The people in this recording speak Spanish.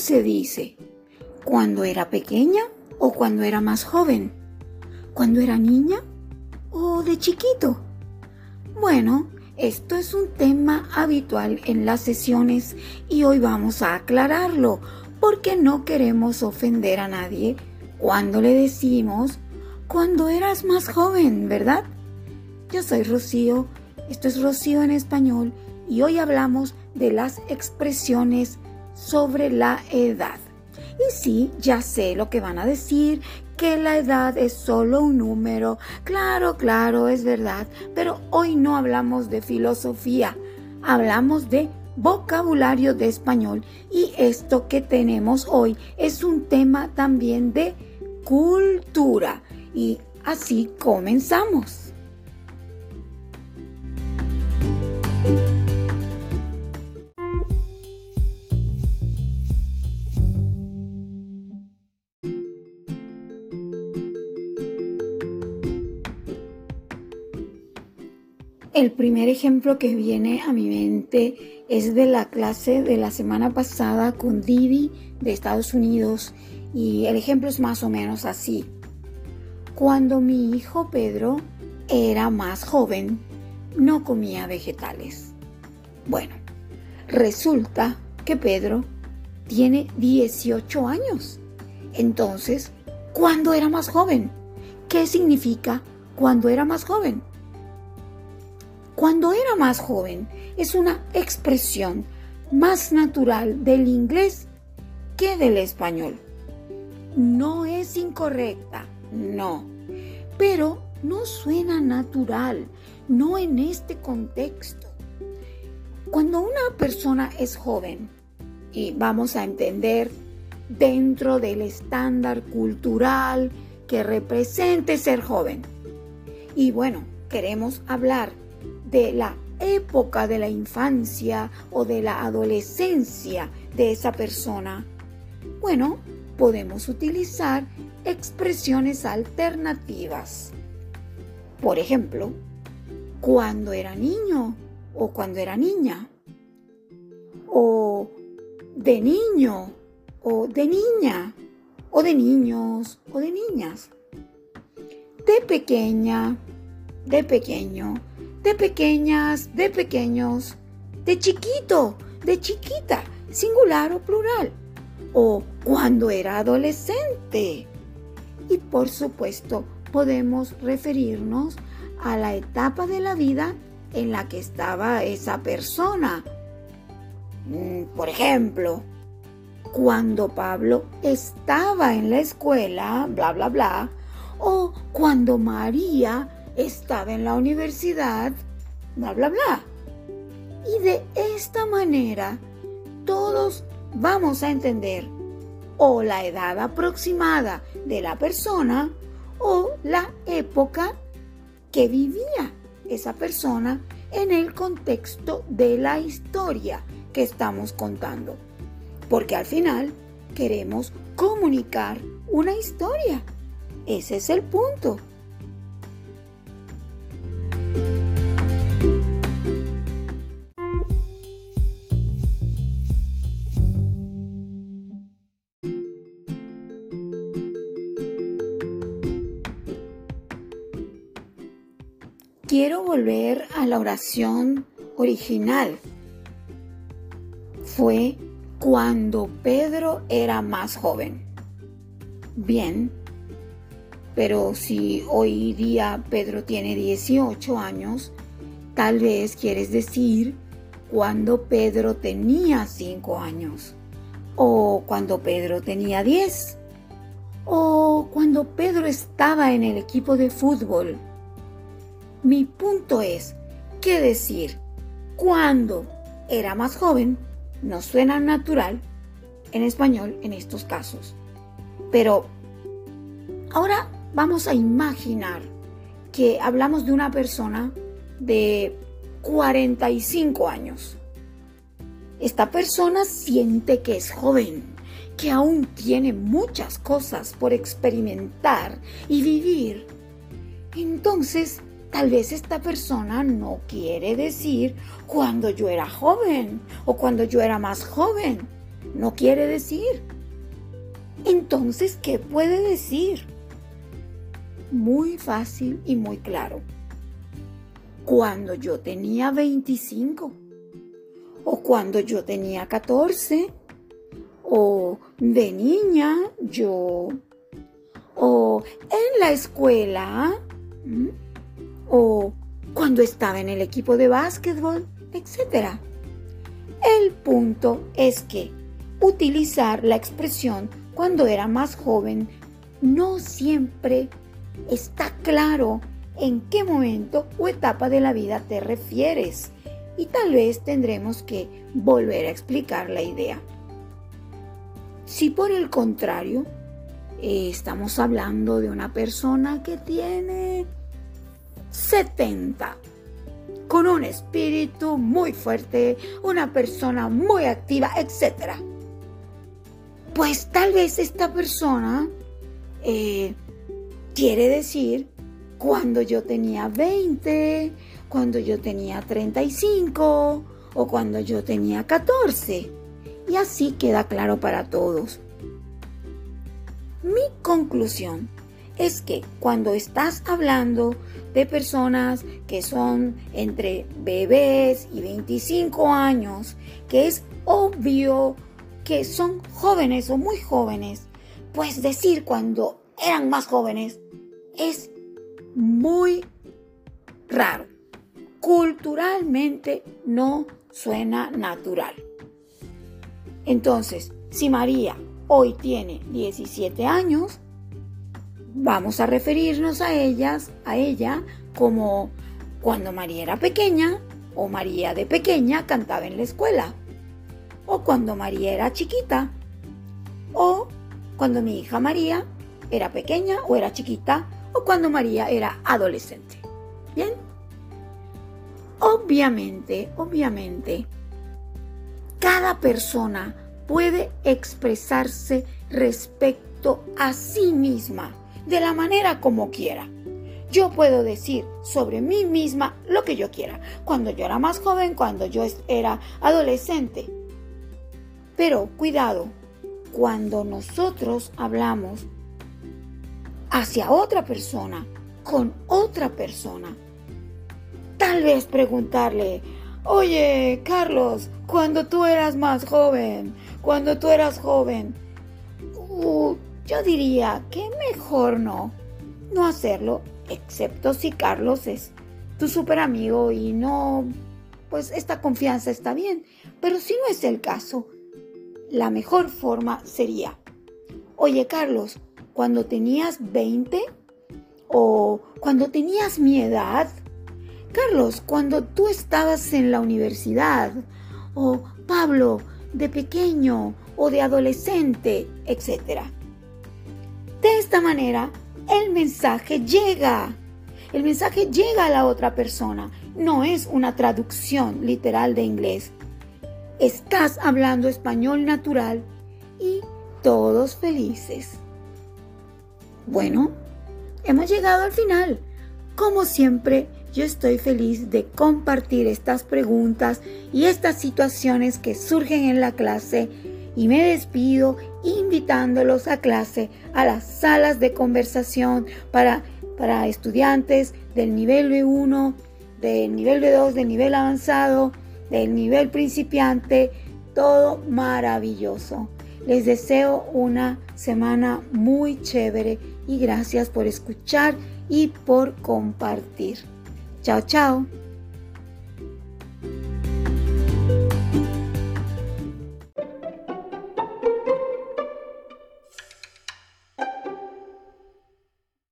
se dice? ¿Cuando era pequeña o cuando era más joven? ¿Cuando era niña o de chiquito? Bueno, esto es un tema habitual en las sesiones y hoy vamos a aclararlo porque no queremos ofender a nadie cuando le decimos cuando eras más joven, ¿verdad? Yo soy Rocío, esto es Rocío en español y hoy hablamos de las expresiones sobre la edad. Y sí, ya sé lo que van a decir, que la edad es solo un número. Claro, claro, es verdad, pero hoy no hablamos de filosofía, hablamos de vocabulario de español y esto que tenemos hoy es un tema también de cultura. Y así comenzamos. El primer ejemplo que viene a mi mente es de la clase de la semana pasada con Didi de Estados Unidos y el ejemplo es más o menos así. Cuando mi hijo Pedro era más joven, no comía vegetales. Bueno, resulta que Pedro tiene 18 años. Entonces, ¿cuándo era más joven? ¿Qué significa cuando era más joven? Cuando era más joven es una expresión más natural del inglés que del español. No es incorrecta, no, pero no suena natural, no en este contexto. Cuando una persona es joven, y vamos a entender dentro del estándar cultural que represente ser joven, y bueno, queremos hablar de la época de la infancia o de la adolescencia de esa persona, bueno, podemos utilizar expresiones alternativas. Por ejemplo, cuando era niño o cuando era niña. O de niño o de niña. O de niños o de niñas. De pequeña, de pequeño de pequeñas, de pequeños, de chiquito, de chiquita, singular o plural, o cuando era adolescente. Y por supuesto, podemos referirnos a la etapa de la vida en la que estaba esa persona. Mm, por ejemplo, cuando Pablo estaba en la escuela, bla, bla, bla, o cuando María estaba en la universidad, bla, bla, bla. Y de esta manera todos vamos a entender o la edad aproximada de la persona o la época que vivía esa persona en el contexto de la historia que estamos contando. Porque al final queremos comunicar una historia. Ese es el punto. Quiero volver a la oración original. Fue cuando Pedro era más joven. Bien, pero si hoy día Pedro tiene 18 años, tal vez quieres decir cuando Pedro tenía 5 años, o cuando Pedro tenía 10, o cuando Pedro estaba en el equipo de fútbol mi punto es que decir cuando era más joven no suena natural en español en estos casos. Pero ahora vamos a imaginar que hablamos de una persona de 45 años. Esta persona siente que es joven, que aún tiene muchas cosas por experimentar y vivir. Entonces Tal vez esta persona no quiere decir cuando yo era joven o cuando yo era más joven. no quiere decir. Entonces, ¿qué puede decir? Muy fácil y muy claro. Cuando yo tenía 25, o cuando yo tenía 14, o de niña yo, o en la escuela, o cuando estaba en el equipo de básquetbol, etc. El punto es que utilizar la expresión cuando era más joven no siempre está claro en qué momento o etapa de la vida te refieres y tal vez tendremos que volver a explicar la idea. Si por el contrario eh, estamos hablando de una persona que tiene 70, con un espíritu muy fuerte, una persona muy activa, etc. Pues tal vez esta persona eh, quiere decir cuando yo tenía 20, cuando yo tenía 35 o cuando yo tenía 14. Y así queda claro para todos. Mi conclusión es que cuando estás hablando de personas que son entre bebés y 25 años, que es obvio que son jóvenes o muy jóvenes, pues decir cuando eran más jóvenes es muy raro. Culturalmente no suena natural. Entonces, si María hoy tiene 17 años, vamos a referirnos a ellas, a ella, como cuando María era pequeña o María de pequeña cantaba en la escuela, o cuando María era chiquita, o cuando mi hija María era pequeña o era chiquita, o cuando María era adolescente. ¿Bien? Obviamente, obviamente, cada persona puede expresarse respecto a sí misma de la manera como quiera. Yo puedo decir sobre mí misma lo que yo quiera, cuando yo era más joven, cuando yo era adolescente. Pero cuidado, cuando nosotros hablamos hacia otra persona, con otra persona, tal vez preguntarle, oye, Carlos, cuando tú eras más joven, cuando tú eras joven. Uh, yo diría que mejor no, no hacerlo, excepto si Carlos es tu super amigo y no, pues esta confianza está bien. Pero si no es el caso, la mejor forma sería, oye Carlos, cuando tenías 20 o cuando tenías mi edad, Carlos, cuando tú estabas en la universidad, o Pablo, de pequeño o de adolescente, etc. De esta manera, el mensaje llega. El mensaje llega a la otra persona. No es una traducción literal de inglés. Estás hablando español natural y todos felices. Bueno, hemos llegado al final. Como siempre, yo estoy feliz de compartir estas preguntas y estas situaciones que surgen en la clase y me despido invitándolos a clase, a las salas de conversación para, para estudiantes del nivel B1, del nivel B2, del nivel avanzado, del nivel principiante, todo maravilloso. Les deseo una semana muy chévere y gracias por escuchar y por compartir. Chao, chao.